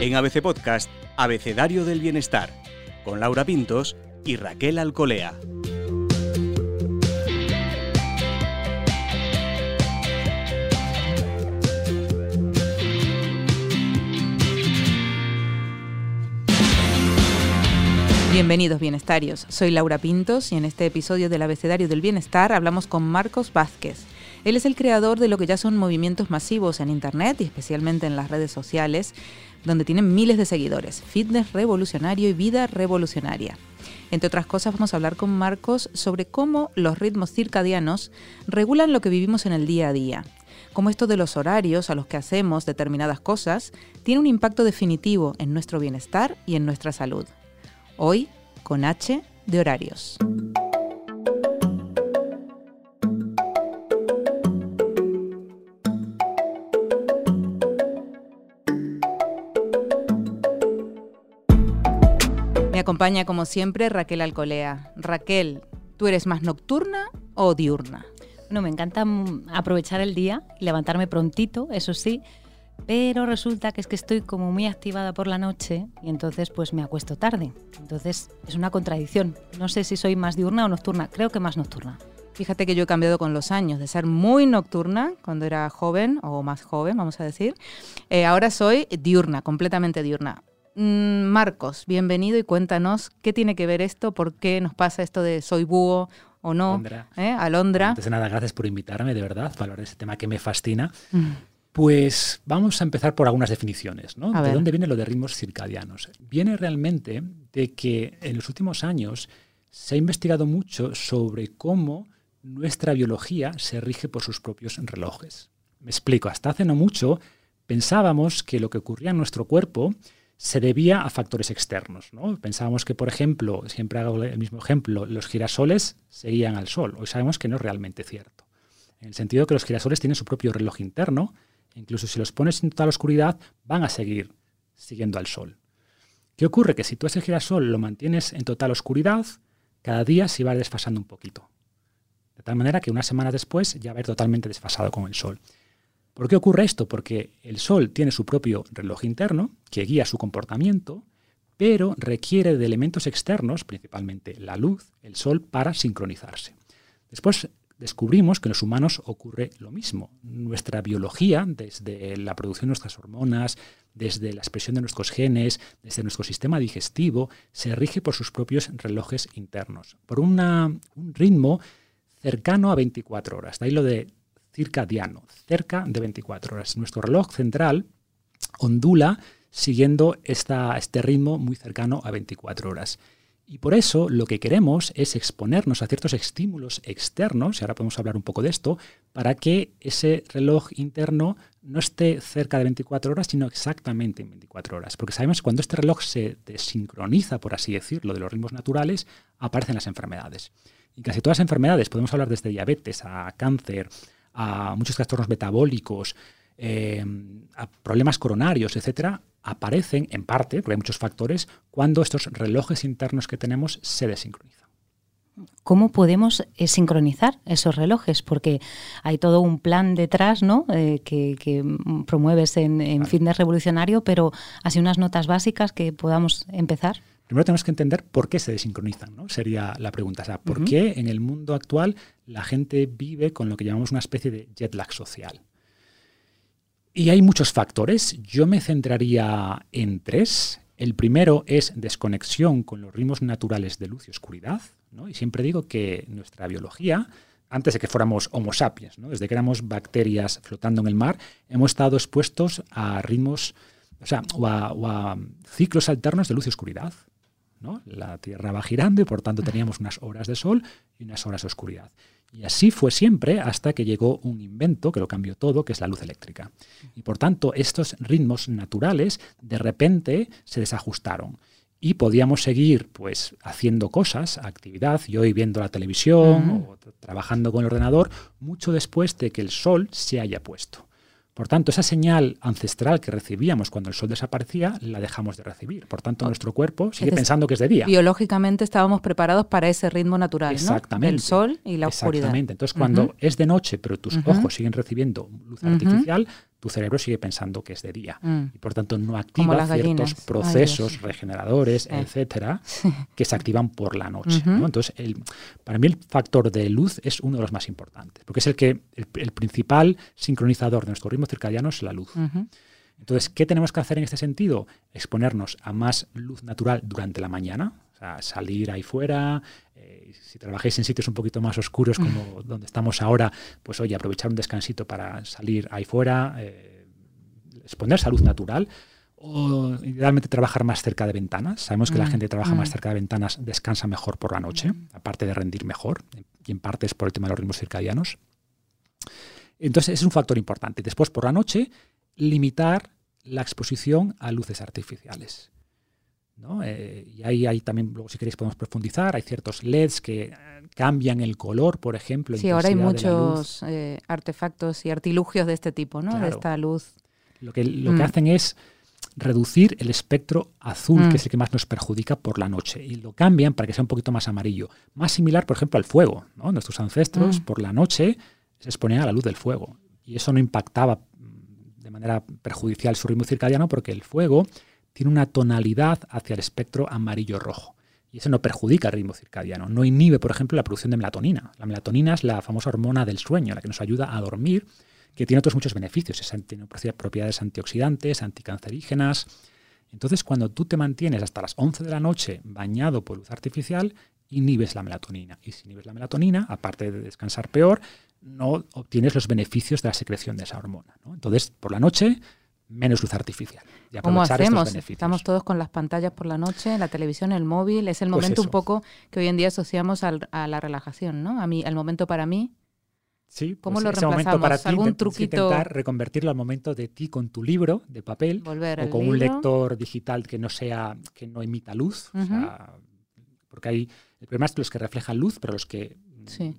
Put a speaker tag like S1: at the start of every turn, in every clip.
S1: En ABC Podcast, Abecedario del Bienestar, con Laura Pintos y Raquel Alcolea.
S2: Bienvenidos bienestarios, soy Laura Pintos y en este episodio del Abecedario del Bienestar hablamos con Marcos Vázquez. Él es el creador de lo que ya son movimientos masivos en Internet y especialmente en las redes sociales, donde tienen miles de seguidores, fitness revolucionario y vida revolucionaria. Entre otras cosas vamos a hablar con Marcos sobre cómo los ritmos circadianos regulan lo que vivimos en el día a día, cómo esto de los horarios a los que hacemos determinadas cosas tiene un impacto definitivo en nuestro bienestar y en nuestra salud. Hoy con H de horarios. Acompaña como siempre Raquel Alcolea. Raquel, ¿tú eres más nocturna o diurna?
S3: Bueno, me encanta mm, aprovechar el día levantarme prontito, eso sí, pero resulta que es que estoy como muy activada por la noche y entonces pues me acuesto tarde. Entonces es una contradicción. No sé si soy más diurna o nocturna, creo que más nocturna.
S2: Fíjate que yo he cambiado con los años, de ser muy nocturna cuando era joven o más joven, vamos a decir. Eh, ahora soy diurna, completamente diurna. Mm, Marcos, bienvenido y cuéntanos qué tiene que ver esto, por qué nos pasa esto de soy búho o no.
S4: Alondra.
S2: ¿eh? Alondra.
S4: Antes de nada, gracias por invitarme, de verdad, para hablar de ese tema que me fascina.
S2: Mm.
S4: Pues vamos a empezar por algunas definiciones. ¿no? ¿De
S2: ver.
S4: dónde viene lo de ritmos circadianos? Viene realmente de que en los últimos años se ha investigado mucho sobre cómo nuestra biología se rige por sus propios relojes. Me explico, hasta hace no mucho pensábamos que lo que ocurría en nuestro cuerpo se debía a factores externos. ¿no? Pensábamos que, por ejemplo, siempre hago el mismo ejemplo, los girasoles seguían al sol. Hoy sabemos que no es realmente cierto. En el sentido que los girasoles tienen su propio reloj interno, incluso si los pones en total oscuridad, van a seguir siguiendo al sol. ¿Qué ocurre? Que si tú ese girasol lo mantienes en total oscuridad, cada día se va desfasando un poquito. De tal manera que una semana después ya va a ir totalmente desfasado con el sol. ¿Por qué ocurre esto? Porque el sol tiene su propio reloj interno que guía su comportamiento, pero requiere de elementos externos, principalmente la luz, el sol, para sincronizarse. Después descubrimos que en los humanos ocurre lo mismo. Nuestra biología, desde la producción de nuestras hormonas, desde la expresión de nuestros genes, desde nuestro sistema digestivo, se rige por sus propios relojes internos, por un ritmo cercano a 24 horas. De ahí lo de circadiano, cerca de 24 horas. Nuestro reloj central ondula siguiendo esta- este ritmo muy cercano a 24 horas. Y por eso lo que queremos es exponernos a ciertos estímulos externos, y ahora podemos hablar un poco de esto, para que ese reloj interno no esté cerca de 24 horas, sino exactamente en 24 horas. Porque sabemos que cuando este reloj se desincroniza, por así decirlo, de los ritmos naturales, aparecen las enfermedades. Y casi todas las enfermedades, podemos hablar desde diabetes a cáncer, a muchos trastornos metabólicos, eh, a problemas coronarios, etcétera, aparecen en parte, porque hay muchos factores, cuando estos relojes internos que tenemos se desincronizan.
S3: ¿Cómo podemos eh, sincronizar esos relojes? Porque hay todo un plan detrás, ¿no? Eh, que, que, promueves en, en
S4: Claro.
S3: Fitness Revolucionario, pero así unas notas básicas que podamos empezar.
S4: Primero tenemos que entender por qué se desincronizan, ¿no? Sería la pregunta. O sea, ¿por qué en el mundo actual la gente vive con lo que llamamos una especie de jet lag social? Y hay muchos factores. Yo me centraría en tres. El primero es desconexión con los ritmos naturales de luz y oscuridad. ¿no? Y siempre digo que nuestra biología, antes de que fuéramos Homo sapiens, ¿no? desde que éramos bacterias flotando en el mar, hemos estado expuestos a ritmos, o sea, o a, o a ciclos alternos de luz y oscuridad. ¿No? La Tierra va girando y por tanto teníamos unas horas de sol y unas horas de oscuridad. Y así fue siempre hasta que llegó un invento que lo cambió todo, que es la luz eléctrica. Y por tanto, estos ritmos naturales de repente se desajustaron. Y podíamos seguir pues haciendo cosas, actividad, y hoy viendo la televisión o trabajando con el ordenador, mucho después de que el sol se haya puesto. Por tanto, esa señal ancestral que recibíamos cuando el sol desaparecía, la dejamos de recibir. Por tanto, nuestro cuerpo sigue pensando que es de día.
S2: Biológicamente estábamos preparados para ese ritmo natural, ¿no?
S4: Exactamente.
S2: El sol y la oscuridad.
S4: Exactamente. Entonces, cuando es de noche, pero tus ojos siguen recibiendo luz artificial, tu cerebro sigue pensando que es de día.
S2: Mm.
S4: Y por tanto no activa ciertos.
S2: Ay,
S4: procesos regeneradores,
S2: Eh.
S4: etcétera, que se activan por la noche. Entonces, el- para mí el factor de luz es uno de los más importantes, porque es el que el, el principal sincronizador de nuestro ritmo circadiano es la luz. Entonces, ¿qué tenemos que hacer en este sentido? Exponernos a más luz natural durante la mañana, sea, salir ahí fuera. eh, si trabajáis en sitios un poquito más oscuros como donde estamos ahora, pues oye, aprovechar un descansito para salir ahí fuera, eh, exponerse a luz natural. O idealmente trabajar más cerca de ventanas. Sabemos que la
S2: Mm,
S4: gente que trabaja
S2: mm.
S4: más cerca de ventanas descansa mejor por la noche, aparte de rendir mejor, y en parte es por el tema de los ritmos circadianos. Entonces, es un factor importante. Después, por la noche, limitar la exposición a luces artificiales. ¿No? Eh, y ahí hay también, luego si queréis podemos profundizar, hay ciertos LEDs que eh, cambian el color, por ejemplo.
S2: Sí, ahora hay muchos eh, artefactos y artilugios de este tipo, ¿no? De esta luz.
S4: Lo que, lo
S2: Mm.
S4: que hacen es reducir el espectro azul,
S2: Mm.
S4: que es el que más nos perjudica por la noche, y lo cambian para que sea un poquito más amarillo. Más similar, por ejemplo, al fuego. ¿no? Nuestros ancestros
S2: Mm.
S4: por la noche se exponían a la luz del fuego, y eso no impactaba mm, de manera perjudicial su ritmo circadiano porque el fuego tiene una tonalidad hacia el espectro amarillo-rojo. Y eso no perjudica el ritmo circadiano. No inhibe, por ejemplo, la producción de melatonina. La melatonina es la famosa hormona del sueño, la que nos ayuda a dormir, que tiene otros muchos beneficios. Es- tiene propiedades antioxidantes, anticancerígenas. Entonces, cuando tú te mantienes hasta las 11 de la noche bañado por luz artificial, inhibes la melatonina. Y si inhibes la melatonina, aparte de descansar peor, no obtienes los beneficios de la secreción de esa hormona. Entonces, por la noche, menos luz artificial. Y
S2: ¿Cómo hacemos? Estamos todos con las pantallas por la noche, la televisión, el móvil. Es el
S4: Pues
S2: momento un poco que hoy en día asociamos al- a la relajación, ¿no? A mí, al momento para mí.
S4: Sí,
S2: ¿Cómo
S4: pues
S2: lo
S4: ese momento para ti,
S2: ¿Algún
S4: intent-
S2: truquito?
S4: intentar reconvertirlo al momento de ti con tu libro de papel
S2: Volver
S4: o con un lector digital que no sea que no emita luz, o
S2: Ujú.
S4: sea, porque hay el problema es que los que reflejan luz, pero los que
S2: Sí.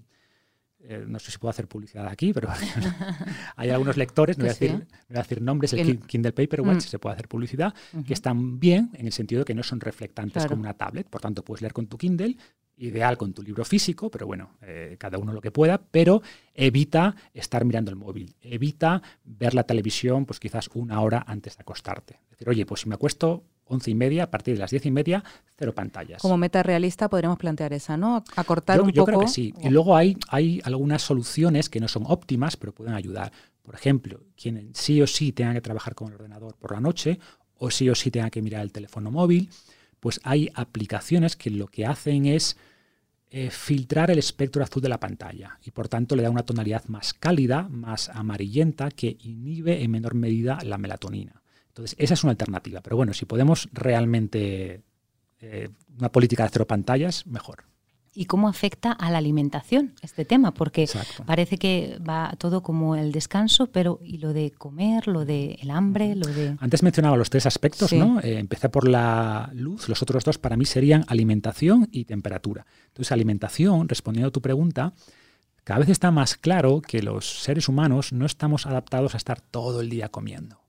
S4: Eh, no sé si puedo hacer publicidad aquí, pero hay algunos lectores, no voy, a
S2: Que sí.
S4: decir, no voy a decir nombres, el Kindle Paperwhite
S2: Mm.
S4: se puede hacer publicidad, que están bien en el sentido de que no son reflectantes
S2: Claro.
S4: como una tablet, por tanto puedes leer con tu Kindle, ideal con tu libro físico, pero bueno, eh, cada uno lo que pueda, pero evita estar mirando el móvil, evita ver la televisión pues quizás una hora antes de acostarte. Es decir, oye, pues si me acuesto once y media, a partir de las diez y media, cero pantallas.
S2: Como meta realista podríamos plantear esa, ¿no? Acortar
S4: Yo,
S2: un
S4: yo
S2: poco.
S4: creo que sí. Y luego hay, hay algunas soluciones que no son óptimas, pero pueden ayudar. Por ejemplo, quien sí o sí tenga que trabajar con el ordenador por la noche o sí o sí tenga que mirar el teléfono móvil, pues hay aplicaciones que lo que hacen es eh, filtrar el espectro azul de la pantalla y por tanto le da una tonalidad más cálida, más amarillenta, que inhibe en menor medida la melatonina. Entonces, esa es una alternativa. Pero bueno, si podemos realmente eh, una política de cero pantallas, mejor.
S3: ¿Y cómo afecta a la alimentación este tema? Porque
S4: Exacto.
S3: parece que va todo como el descanso, pero ¿y lo de comer, lo de el hambre, lo de...?
S4: Antes mencionaba los tres aspectos,
S2: Sí.
S4: ¿no? Eh, empecé por la luz, los otros dos para mí serían alimentación y temperatura. Entonces, alimentación, respondiendo a tu pregunta, cada vez está más claro que los seres humanos no estamos adaptados a estar todo el día comiendo.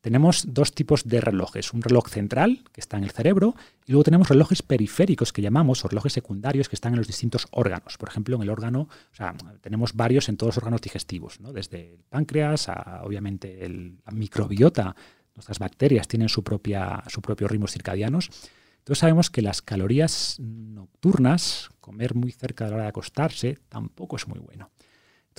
S4: Tenemos dos tipos de relojes, un reloj central que está en el cerebro y luego tenemos relojes periféricos que llamamos o relojes secundarios que están en los distintos órganos. Por ejemplo, en el órgano, o sea, tenemos varios en todos los órganos digestivos, ¿no? desde el páncreas a obviamente el, la microbiota, nuestras bacterias tienen su, propia, su propio ritmos circadianos. Entonces sabemos que las calorías nocturnas, comer muy cerca de la hora de acostarse, tampoco es muy bueno.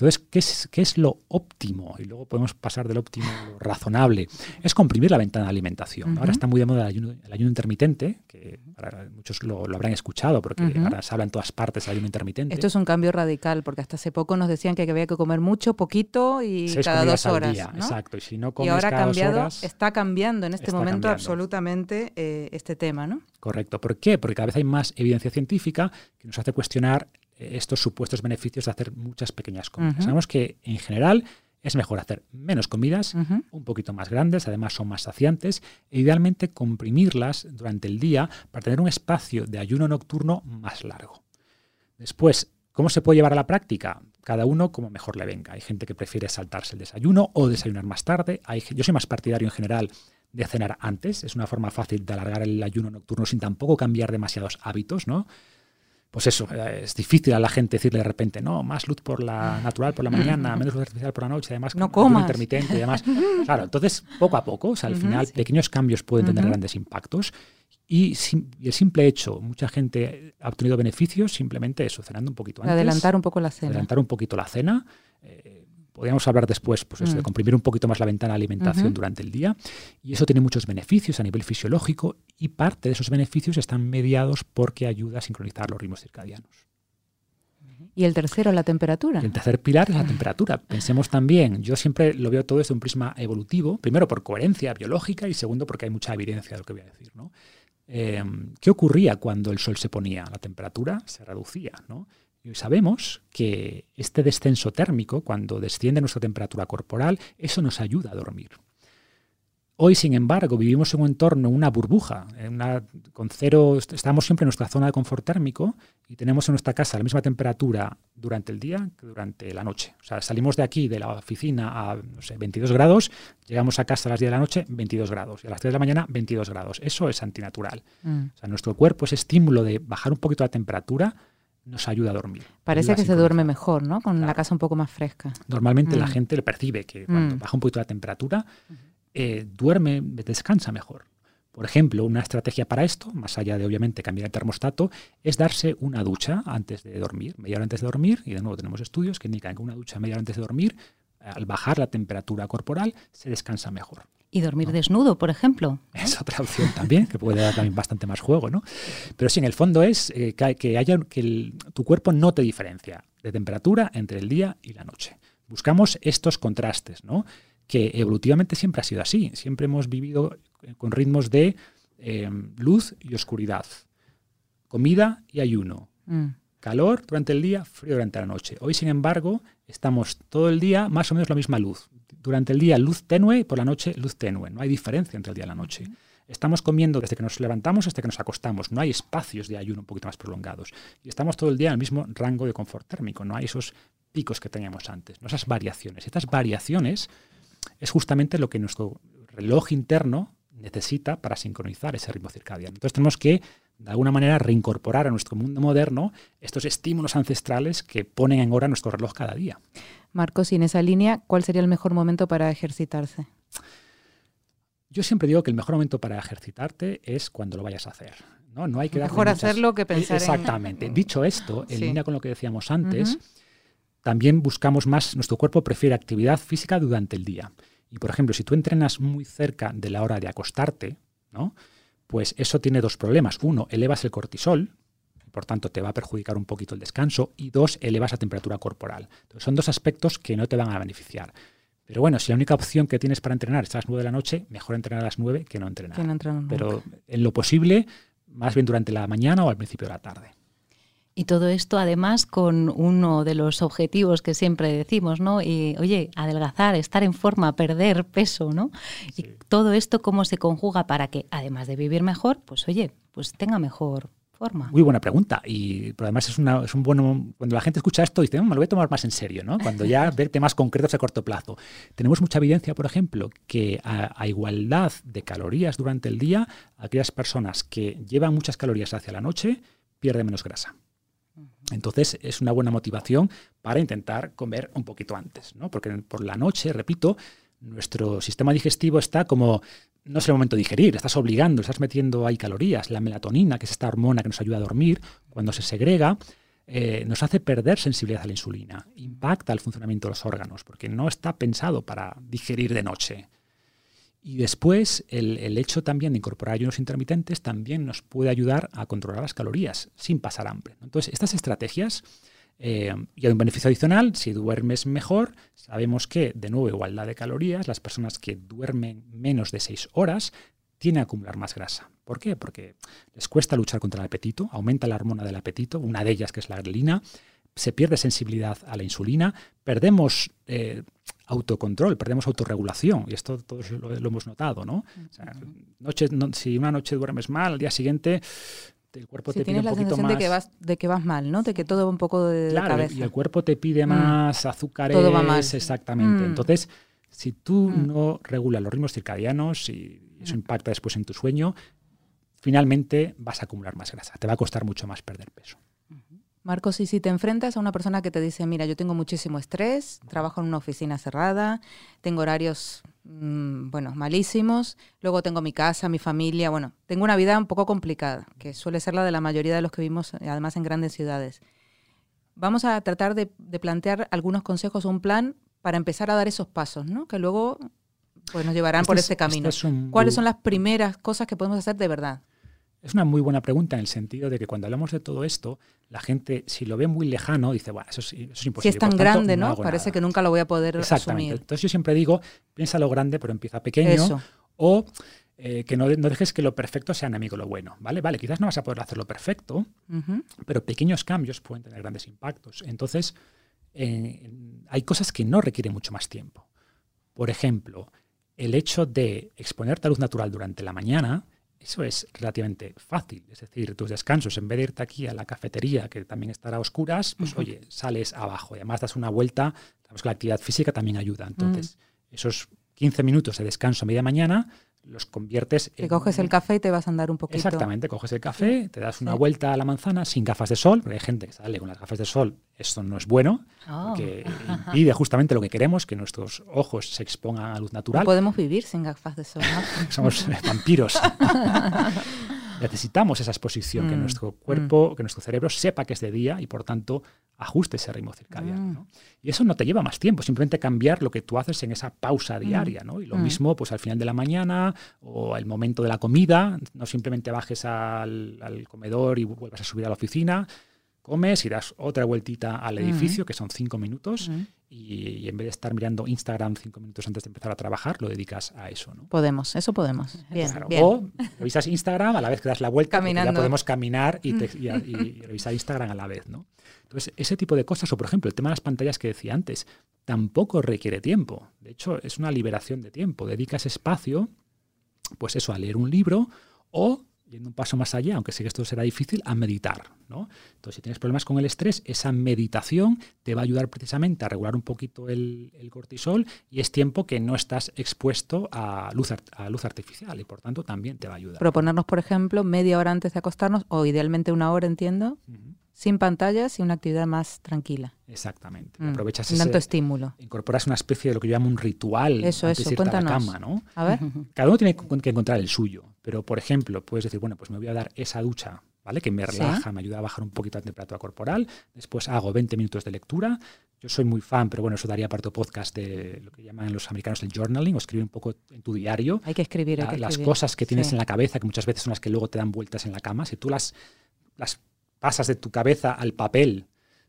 S4: Entonces, ¿qué es, ¿qué es lo óptimo? Y luego podemos pasar del óptimo a lo razonable. Es comprimir la ventana de alimentación. Ahora está muy de moda el ayuno, el ayuno intermitente, que para muchos lo, lo habrán escuchado, porque ahora se habla en todas partes del ayuno intermitente.
S2: Esto es un cambio radical, porque hasta hace poco nos decían que había que comer mucho, poquito y
S4: Seis
S2: cada dos
S4: al
S2: horas.
S4: día,
S2: ¿no?
S4: Exacto. Y si no
S2: Y
S4: comes
S2: ahora ha
S4: cada dos horas,
S2: está cambiando en este
S4: está
S2: momento
S4: cambiando.
S2: absolutamente eh, este tema, ¿no?
S4: Correcto. ¿Por qué? Porque cada vez hay más evidencia científica que nos hace cuestionar estos supuestos beneficios de hacer muchas pequeñas comidas. Sabemos que en general es mejor hacer menos comidas, un poquito más grandes, además son más saciantes, e idealmente comprimirlas durante el día para tener un espacio de ayuno nocturno más largo. Después, ¿cómo se puede llevar a la práctica? Cada uno como mejor le venga. Hay gente que prefiere saltarse el desayuno o desayunar más tarde. Hay, yo soy más partidario en general de cenar antes. Es una forma fácil de alargar el ayuno nocturno sin tampoco cambiar demasiados hábitos, ¿no? Pues eso, eh, es difícil a la gente decirle de repente, no, más luz por la natural por la mañana, menos luz artificial por la noche, además
S2: no comas.
S4: intermitente y demás. Claro, entonces poco a poco, o sea, al final pequeños cambios pueden tener grandes impactos y, el simple hecho, mucha gente ha obtenido beneficios simplemente eso, cenando un poquito antes.
S2: Adelantar un poco la cena.
S4: Adelantar un poquito la cena. Eh, podríamos hablar después pues de mm. comprimir un poquito más la ventana de alimentación durante el día. Y eso tiene muchos beneficios a nivel fisiológico y parte de esos beneficios están mediados porque ayuda a sincronizar los ritmos circadianos.
S2: Y el tercero, la temperatura.
S4: el tercer pilar es la temperatura. Pensemos también, yo siempre lo veo todo desde un prisma evolutivo, primero por coherencia biológica y segundo porque hay mucha evidencia de lo que voy a decir. ¿no? Eh, ¿Qué ocurría cuando el sol se ponía? La temperatura se reducía. ¿no? Y sabemos que este descenso térmico, cuando desciende nuestra temperatura corporal, eso nos ayuda a dormir. Hoy, sin embargo, vivimos en un entorno, una burbuja, con cero, estamos siempre en nuestra zona de confort térmico y tenemos en nuestra casa la misma temperatura durante el día que durante la noche. O sea, salimos de aquí, de la oficina, a no sé, 22 grados, llegamos a casa a las 10 de la noche, 22 grados, y a las 3 de la mañana, 22 grados. Eso es antinatural. Mm. O sea, nuestro cuerpo, ese estímulo de bajar un poquito la temperatura, nos ayuda a dormir.
S2: Parece que se duerme mejor, ¿no? Con la casa un poco más fresca.
S4: Normalmente la mm. gente le percibe que cuando mm. baja un poquito la temperatura, eh, duerme, descansa mejor. Por ejemplo, una estrategia para esto, más allá de obviamente cambiar el termostato, es darse una ducha antes de dormir, media hora antes de dormir, y de nuevo tenemos estudios que indican que una ducha media hora antes de dormir, al bajar la temperatura corporal, se descansa mejor.
S3: Y dormir desnudo, por ejemplo.
S4: Es otra opción también, que puede dar también bastante más juego, ¿no? Pero sí, en el fondo es eh, que, haya, que tu cuerpo no te diferencia de temperatura entre el día y la noche. Buscamos estos contrastes, ¿no? Que evolutivamente siempre ha sido así. Siempre hemos vivido con ritmos de eh, luz y oscuridad, comida y ayuno, mm. calor durante el día, frío durante la noche. Hoy, sin embargo, estamos todo el día más o menos la misma luz, durante el día luz tenue y por la noche luz tenue. No hay diferencia entre el día y la noche. Estamos comiendo desde que nos levantamos hasta que nos acostamos. No hay espacios de ayuno un poquito más prolongados. Y estamos todo el día en el mismo rango de confort térmico. No hay esos picos que teníamos antes, no esas variaciones. Estas variaciones es justamente lo que nuestro reloj interno necesita para sincronizar ese ritmo circadiano. Entonces tenemos que, de alguna manera, reincorporar a nuestro mundo moderno estos estímulos ancestrales que ponen en hora nuestro reloj cada día.
S2: Marcos, y en esa línea, ¿cuál sería el mejor momento para ejercitarse?
S4: Yo siempre digo que el mejor momento para ejercitarte es cuando lo vayas a hacer. No, no hay que
S2: Mejor hacerlo que pensar
S4: Exactamente. Dicho esto, en línea con lo que decíamos antes, también buscamos más, nuestro cuerpo prefiere actividad física durante el día. Y por ejemplo, si tú entrenas muy cerca de la hora de acostarte, ¿no? pues eso tiene dos problemas. Uno, elevas el cortisol, por tanto te va a perjudicar un poquito el descanso, y dos, elevas la temperatura corporal. son dos aspectos que no te van a beneficiar. Pero bueno, si la única opción que tienes para entrenar es a las 9 de la noche, mejor entrenar a las 9 que no entrenar. Pero en lo posible, más bien durante la mañana o al principio de la tarde.
S3: Y todo esto además con uno de los objetivos que siempre decimos, ¿no? Y oye, adelgazar, estar en forma, perder peso, ¿no? Y todo esto cómo se conjuga para que además de vivir mejor, pues oye, pues tenga mejor forma.
S4: Muy buena pregunta. Y además es, una, es un bueno. Cuando la gente escucha esto, dice, me lo voy a tomar más en serio, ¿no? Cuando ya ver temas concretos a corto plazo. Tenemos mucha evidencia, por ejemplo, que a, igualdad de calorías durante el día, aquellas personas que llevan muchas calorías hacia la noche pierden menos grasa. Entonces es una buena motivación para intentar comer un poquito antes, ¿no? Porque por la noche, repito, nuestro sistema digestivo está como no es el momento de digerir, estás obligando, estás metiendo ahí calorías. La melatonina, que es esta hormona que nos ayuda a dormir, cuando se segrega, eh, nos hace perder sensibilidad a la insulina, impacta el funcionamiento de los órganos, porque no está pensado para digerir de noche. Y después, el, hecho también de incorporar ayunos intermitentes también nos puede ayudar a controlar las calorías sin pasar hambre. Entonces, estas estrategias, eh, y hay un beneficio adicional, si duermes mejor, sabemos que, de nuevo, igualdad de calorías, las personas que duermen menos de 6 horas tienen a acumular más grasa. ¿Por qué? Porque les cuesta luchar contra el apetito, aumenta la hormona del apetito, una de ellas que es la grelina, se pierde sensibilidad a la insulina, perdemos eh, autocontrol, perdemos autorregulación, y esto todos lo, hemos notado, ¿no? noche, si una noche duermes mal, al día siguiente el cuerpo te pide un poquito
S2: más. De que, vas, de que vas mal, ¿no? De que todo va un poco de,
S4: claro, Y el cuerpo te pide mm. más azúcares. Todo va mal. Exactamente. Mm. Entonces, si tú mm. no regulas los ritmos circadianos y eso impacta después en tu sueño, finalmente vas a acumular más grasa. Te va a costar mucho más perder peso.
S2: Marcos, y si te enfrentas a una persona que te dice, mira, yo tengo muchísimo estrés, trabajo en una oficina cerrada, tengo horarios, mm, bueno, malísimos, luego tengo mi casa, mi familia, bueno, tengo una vida un poco complicada, que suele ser la de la mayoría de los que vivimos, además, en grandes ciudades. Vamos a tratar de, de plantear algunos consejos, un plan para empezar a dar esos pasos, ¿no? Que luego pues, nos llevarán
S4: Este
S2: por
S4: es-
S2: ese camino.
S4: este es un
S2: ¿Cuáles son las primeras cosas que podemos hacer de verdad?
S4: Es una muy buena pregunta en el sentido de que cuando hablamos de todo esto, la gente, si lo ve muy lejano, dice, bueno, eso es, eso es imposible.
S2: Si es tan
S4: tanto,
S2: grande, ¿no? Parece
S4: nada".
S2: que nunca lo voy a poder
S4: Exactamente.
S2: asumir.
S4: Entonces yo siempre digo, piensa lo grande, pero empieza pequeño.
S2: Eso.
S4: O eh, que no, no dejes que lo perfecto sea enemigo de lo bueno. ¿Vale? Vale, quizás no vas a poder hacerlo perfecto, pero pequeños cambios pueden tener grandes impactos. Entonces, eh, hay cosas que no requieren mucho más tiempo. Por ejemplo, el hecho de exponerte a luz natural durante la mañana, eso es relativamente fácil. Es decir, tus descansos, en vez de irte aquí a la cafetería, que también estará a oscuras, pues oye, sales abajo y además das una vuelta. Sabemos que la actividad física también ayuda. Entonces, esos 15 minutos de descanso a media mañana los conviertes
S2: Te coges el café y te vas a andar un poquito.
S4: Exactamente, coges el café, te das una
S2: Sí.
S4: vuelta a la manzana sin gafas de sol, porque hay gente que sale con las gafas de sol, esto no es bueno,
S3: Oh.
S4: que impide justamente lo que queremos, que nuestros ojos se expongan a luz
S2: No
S4: natural.
S2: podemos vivir sin gafas de sol, ¿no?
S4: Somos vampiros. Necesitamos esa exposición, que
S2: Mm,
S4: nuestro cuerpo, que nuestro cerebro sepa que es de día y por tanto ajuste ese ritmo circadiano.
S2: Mm.
S4: ¿no? Y eso no te lleva más tiempo, simplemente cambiar lo que tú haces en esa pausa diaria. ¿no? Y lo
S2: Mm.
S4: mismo pues al final de la mañana o al momento de la comida, no simplemente bajes al, al comedor y vuelvas a subir a la oficina, comes y das otra vueltita al edificio, que son cinco minutos, y, y en vez de estar mirando Instagram cinco minutos antes de empezar a trabajar, lo dedicas a eso. ¿no?
S2: Podemos, eso podemos. Bien,
S4: Claro,
S2: bien.
S4: O revisas Instagram a la vez que das la vuelta,
S2: Caminando.
S4: ya podemos caminar y, te- y a- y revisar Instagram a la vez, ¿no? Entonces, ese tipo de cosas, o por ejemplo, el tema de las pantallas que decía antes, tampoco requiere tiempo. De hecho, es una liberación de tiempo. Dedicas espacio, pues eso, a leer un libro o, yendo un paso más allá, aunque sé que esto será difícil, a meditar, ¿no? Entonces, si tienes problemas con el estrés, esa meditación te va a ayudar precisamente a regular un poquito el, el cortisol y es tiempo que no estás expuesto a luz, a luz artificial y por tanto también te va a ayudar.
S2: Proponernos, por ejemplo, media hora antes de acostarnos, o idealmente una hora, entiendo, sin pantallas y una actividad más tranquila.
S4: Exactamente.
S2: Mm,
S4: Aprovechas ese,
S2: tanto estímulo.
S4: incorporas una especie de lo que yo llamo un ritual
S2: Eso,
S4: antes
S2: eso,
S4: de irte a la
S2: cuéntanos.
S4: cama, ¿no?
S2: A ver.
S4: Cada uno tiene que encontrar el suyo, pero por ejemplo, puedes decir, bueno, pues me voy a dar esa ducha, ¿vale? Que me
S2: Sí.
S4: relaja, me ayuda a bajar un poquito la temperatura corporal. Después hago 20 minutos de lectura. Yo soy muy fan, pero bueno, eso daría para tu podcast de lo que llaman los americanos el journaling, o escribir un poco en tu diario
S2: Hay que escribir, hay
S4: la-
S2: que
S4: las cosas que tienes
S2: Sí.
S4: en la cabeza, que muchas veces son las que luego te dan vueltas en la cama. Si tú las, las pasas de tu cabeza al papel,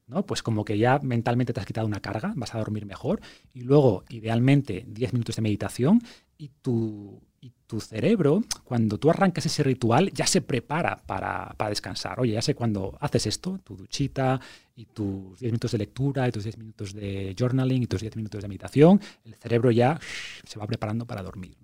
S4: ¿no? Pues como que ya mentalmente te has quitado una carga, vas a dormir mejor. Y luego, idealmente, 10 minutos de meditación y tu, y tu cerebro, cuando tú arrancas ese ritual, ya se prepara para, para descansar. Oye, ya sé cuando haces esto, tu duchita y tus 10 minutos de lectura y tus 10 minutos de journaling y tus 10 minutos de meditación, el cerebro ya se va preparando para dormir.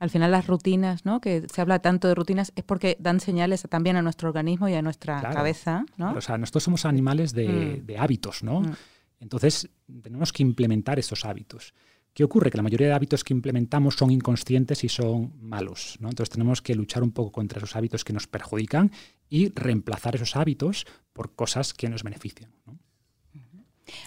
S2: Al final las rutinas, ¿no? Que se habla tanto de rutinas, es porque dan señales también a nuestro organismo y a nuestra
S4: Claro.
S2: cabeza, ¿no?
S4: O sea, nosotros somos animales de,
S2: Mm.
S4: de hábitos, ¿no?
S2: Mm.
S4: Entonces, tenemos que implementar esos hábitos. ¿Qué ocurre? Que la mayoría de hábitos que implementamos son inconscientes y son malos, ¿no? Entonces, tenemos que luchar un poco contra esos hábitos que nos perjudican y reemplazar esos hábitos por cosas que nos benefician. ¿no?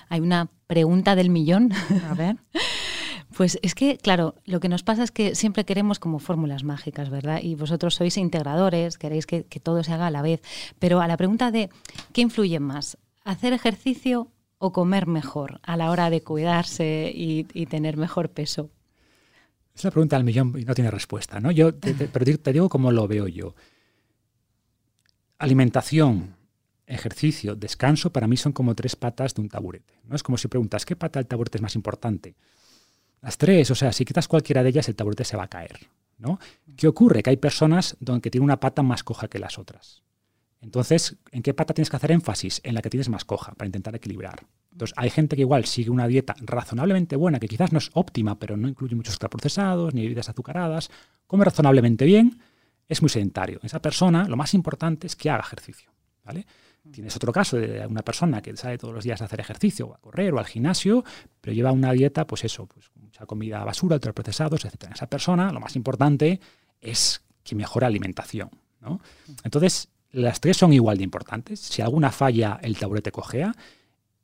S3: Hay una pregunta del millón.
S2: A ver.
S3: Pues es que, claro, lo que nos pasa es que siempre queremos como fórmulas mágicas, ¿verdad? Y vosotros sois integradores, queréis que, todo se haga a la vez. Pero a la pregunta de ¿qué influye más? ¿Hacer ejercicio o comer mejor a la hora de cuidarse y, tener mejor peso?
S4: Es la pregunta del millón y no tiene respuesta, ¿no? Yo te, pero te digo cómo lo veo yo. Alimentación, ejercicio, descanso, para mí son como tres patas de un taburete. ¿no? Es como si preguntas, ¿qué pata del taburete es más importante? Las tres, o sea, si quitas cualquiera de ellas, el taburete se va a caer. ¿no? ¿Qué ocurre? Que hay personas donde tienen una pata más coja que las otras. Entonces, ¿en qué pata tienes que hacer énfasis? En la que tienes más coja, para intentar equilibrar. Entonces, hay gente que igual sigue una dieta razonablemente buena, que quizás no es óptima, pero no incluye muchos ultraprocesados ni bebidas azucaradas, come razonablemente bien, es muy sedentario. Esa persona, lo más importante es que haga ejercicio. ¿vale? Tienes otro caso de una persona que sale todos los días a hacer ejercicio, o a correr o al gimnasio, pero lleva una dieta, pues eso, pues comida basura, ultraprocesados, etc. Esa persona, lo más importante es que mejore alimentación. ¿no? Entonces, las tres son igual de importantes. Si alguna falla, el taburete cojea.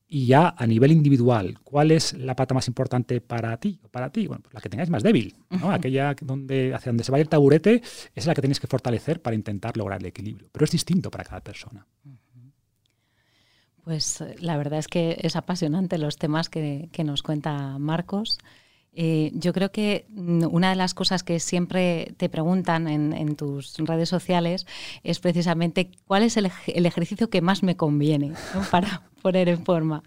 S4: Y ya a nivel individual, ¿cuál es la pata más importante para ti? Para ti, bueno, pues la que tengáis más débil, ¿no? Aquella donde, hacia donde se vaya el taburete es la que tenéis que fortalecer para intentar lograr el equilibrio. Pero es distinto para cada persona.
S3: Pues eh, la verdad es que es apasionante los temas que, que nos cuenta Marcos. Eh, yo creo que mm, una de las cosas que siempre te preguntan en, tus redes sociales es precisamente cuál es el, ejercicio que más me conviene para poner en forma.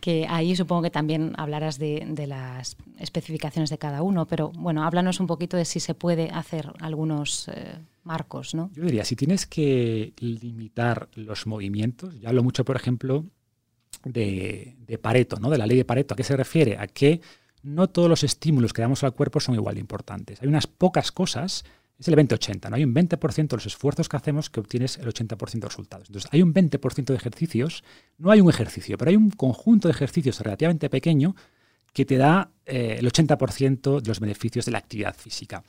S3: Que ahí supongo que también hablarás de, las especificaciones de cada uno, pero bueno, háblanos un poquito de si se puede hacer algunos eh, marcos. ¿no?
S4: Yo diría, si tienes que limitar los movimientos, ya hablo mucho, por ejemplo, de, de Pareto, ¿no? de la ley de Pareto. ¿A qué se refiere? A que no todos los estímulos que damos al cuerpo son igual de importantes. Hay unas pocas cosas, es el 20-80, ¿no? Hay un 20% de los esfuerzos que hacemos que obtienes el 80% de resultados. Entonces, hay un 20% de ejercicios, no hay un ejercicio, pero hay un conjunto de ejercicios relativamente pequeño que te da eh, el 80% de los beneficios de la actividad física.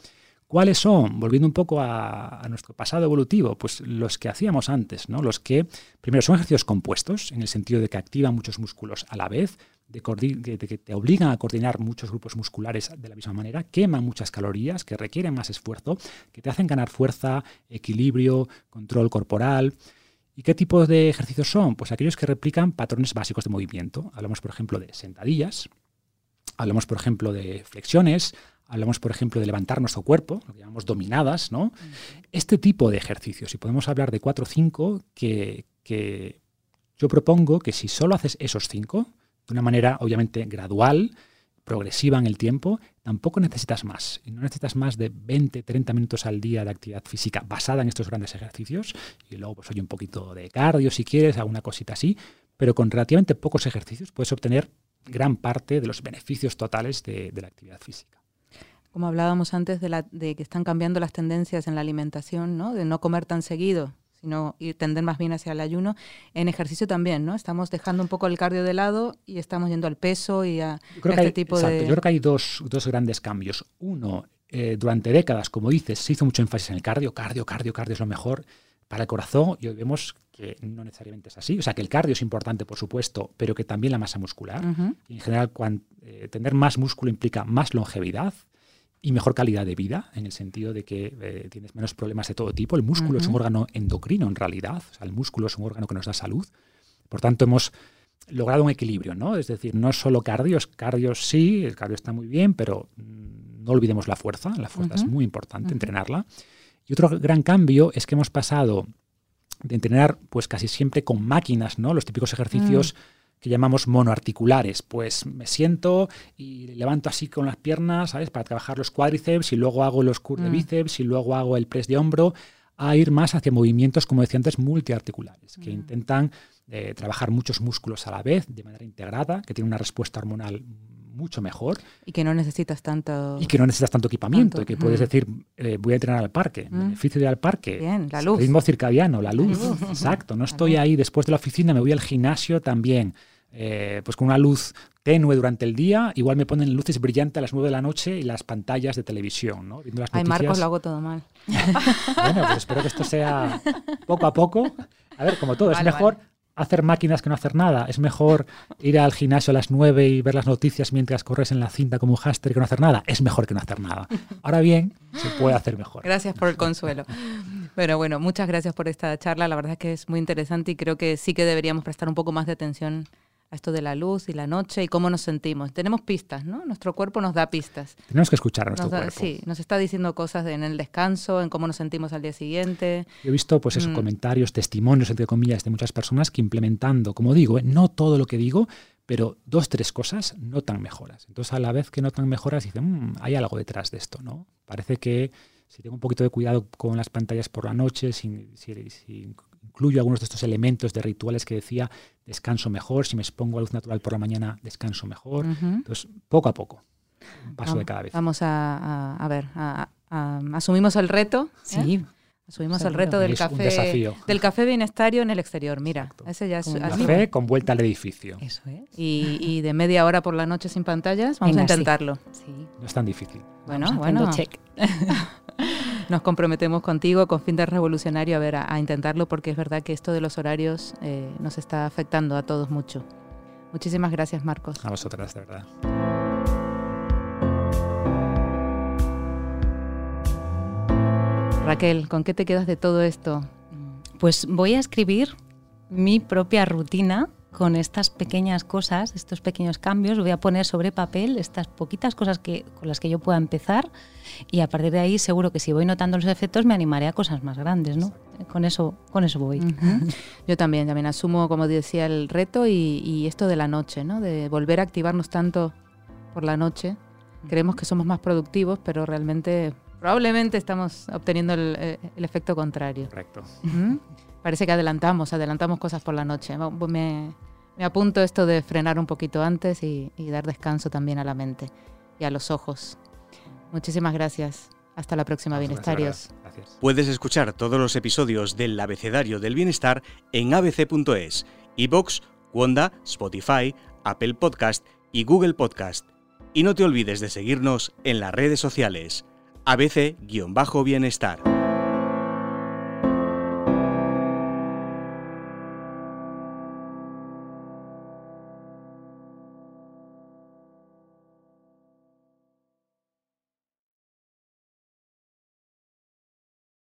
S4: ¿Cuáles son? Volviendo un poco a, a, nuestro pasado evolutivo, pues los que hacíamos antes, ¿no? Los que, primero, son ejercicios compuestos, en el sentido de que activan muchos músculos a la vez, de, que te obligan a coordinar muchos grupos musculares de la misma manera, queman muchas calorías, que requieren más esfuerzo, que te hacen ganar fuerza, equilibrio, control corporal. ¿Y qué tipos de ejercicios son? Pues aquellos que replican patrones básicos de movimiento. Hablamos, por ejemplo, de sentadillas, hablamos, por ejemplo, de flexiones, hablamos, por ejemplo, de levantar nuestro cuerpo, lo que llamamos dominadas, ¿no? Este tipo de ejercicios, y podemos hablar de cuatro o cinco, que, que yo propongo que si solo haces esos cinco, de una manera obviamente gradual, progresiva en el tiempo, tampoco necesitas más. No necesitas más de 20, 30 minutos al día de actividad física basada en estos grandes ejercicios. Y luego, pues, oye, un poquito de cardio si quieres, alguna cosita así. Pero con relativamente pocos ejercicios puedes obtener gran parte de los beneficios totales de, la actividad física.
S2: Como hablábamos antes de, la, de que están cambiando las tendencias en la alimentación, ¿no? de no comer tan seguido, sino ir, tender más bien hacia el ayuno. En ejercicio también, ¿no? Estamos dejando un poco el cardio de lado y estamos yendo al peso y a, este tipo de...
S4: Yo creo que hay dos, dos grandes cambios. Uno, eh, durante décadas, como dices, se hizo mucho énfasis en el cardio, cardio, cardio, cardio es lo mejor para el corazón y hoy vemos que no necesariamente es así. O sea, que el cardio es importante, por supuesto, pero que también la masa muscular. y en general, eh, tener más músculo implica más longevidad, y mejor calidad de vida, en el sentido de que eh, tienes menos problemas de todo tipo. El músculo es un órgano endocrino en realidad, o sea, el músculo es un órgano que nos da salud. Por tanto, hemos logrado un equilibrio, ¿no? Es decir, no solo cardio, cardio sí, el cardio está muy bien, pero mm, no olvidemos la fuerza, la fuerza es muy importante, entrenarla. Y otro gran cambio es que hemos pasado de entrenar pues casi siempre con máquinas, ¿no? Los típicos ejercicios mm que llamamos monoarticulares. Pues me siento y levanto así con las piernas, ¿sabes? Para trabajar los cuádriceps y luego hago los curls de mm. bíceps y luego hago el press de hombro, a ir más hacia movimientos, como decía antes, multiarticulares, que mm. intentan eh, trabajar muchos músculos a la vez, de manera integrada, que tienen una respuesta hormonal mucho mejor.
S2: Y que no necesitas tanto...
S4: Y que no necesitas tanto equipamiento, y que puedes mm. decir, eh, voy a entrenar al parque, beneficio de ir al parque.
S2: Bien, la luz.
S4: Ritmo circadiano, la luz. Exacto, no estoy ahí después de la oficina, me voy al gimnasio también. Eh, pues con una luz tenue durante el día, igual me ponen luces brillantes a las 9 de la noche y las pantallas de televisión, ¿no?
S2: Viendo las Ay, Marcos, lo hago todo mal.
S4: bueno, pues espero que esto sea poco a poco. A ver, como todo, es mejor hacer máquinas que no hacer nada. Es mejor ir al gimnasio a las 9 y ver las noticias mientras corres en la cinta como un háster que no hacer nada. Es mejor que no hacer nada. Ahora bien, se puede hacer mejor.
S2: Gracias por el consuelo. Pero bueno, muchas gracias por esta charla. La verdad es que es muy interesante y creo que sí que deberíamos prestar un poco más de atención esto de la luz y la noche y cómo nos sentimos. Tenemos pistas, ¿no? Nuestro cuerpo nos da pistas.
S4: Tenemos que escuchar a nuestro cuerpo.
S2: Sí, nos está diciendo cosas en el descanso, en cómo nos sentimos al día siguiente.
S4: Yo he visto, pues, esos mm. comentarios, testimonios, entre comillas, de muchas personas que implementando, como digo, ¿eh? no todo lo que digo, pero dos, tres cosas notan mejoras. Entonces, a la vez que notan mejoras, dicen, mm, hay algo detrás de esto, ¿no? Parece que si tengo un poquito de cuidado con las pantallas por la noche, si, si incluyo algunos de estos elementos de rituales que decía, descanso mejor, si me expongo a luz natural por la mañana, descanso mejor. Entonces, poco a poco, un paso de cada vez.
S2: Vamos a, ver, asumimos el reto.
S3: Sí.
S2: Asumimos el reto del café, del café bienestario en el exterior. Mira, ese ya es
S4: un café con vuelta al edificio.
S2: Eso es. Y, de media hora por la noche sin pantallas, vamos a intentarlo.
S4: No es tan difícil.
S2: Bueno, bueno.
S3: Check.
S2: nos comprometemos contigo con fin de revolucionario a ver a, intentarlo porque es verdad que esto de los horarios eh, nos está afectando a todos mucho. Muchísimas gracias, Marcos.
S4: A vosotras, de verdad.
S2: Raquel, ¿con qué te quedas de todo esto?
S3: Pues voy a escribir mi propia rutina con estas pequeñas cosas, estos pequeños cambios, voy a poner sobre papel estas poquitas cosas que, con las que yo pueda empezar y a partir de ahí seguro que si voy notando los efectos me animaré a cosas más grandes, ¿no? Con eso, con eso voy.
S2: Yo también, también asumo, como decía, el reto y, esto de la noche, ¿no? De volver a activarnos tanto por la noche. Creemos que somos más productivos, pero realmente, probablemente estamos obteniendo el, eh, efecto contrario.
S4: Correcto
S2: parece que adelantamos, adelantamos cosas por la noche. Me, apunto esto de frenar un poquito antes y, dar descanso también a la mente y a los ojos. Muchísimas gracias. Hasta la próxima, Bienestarios.
S1: Puedes escuchar todos los episodios del Abecedario del Bienestar en abc.es, iBox, Wanda, Spotify, Apple Podcast y Google Podcast. Y no te olvides de seguirnos en las redes sociales. ABC-Bienestar.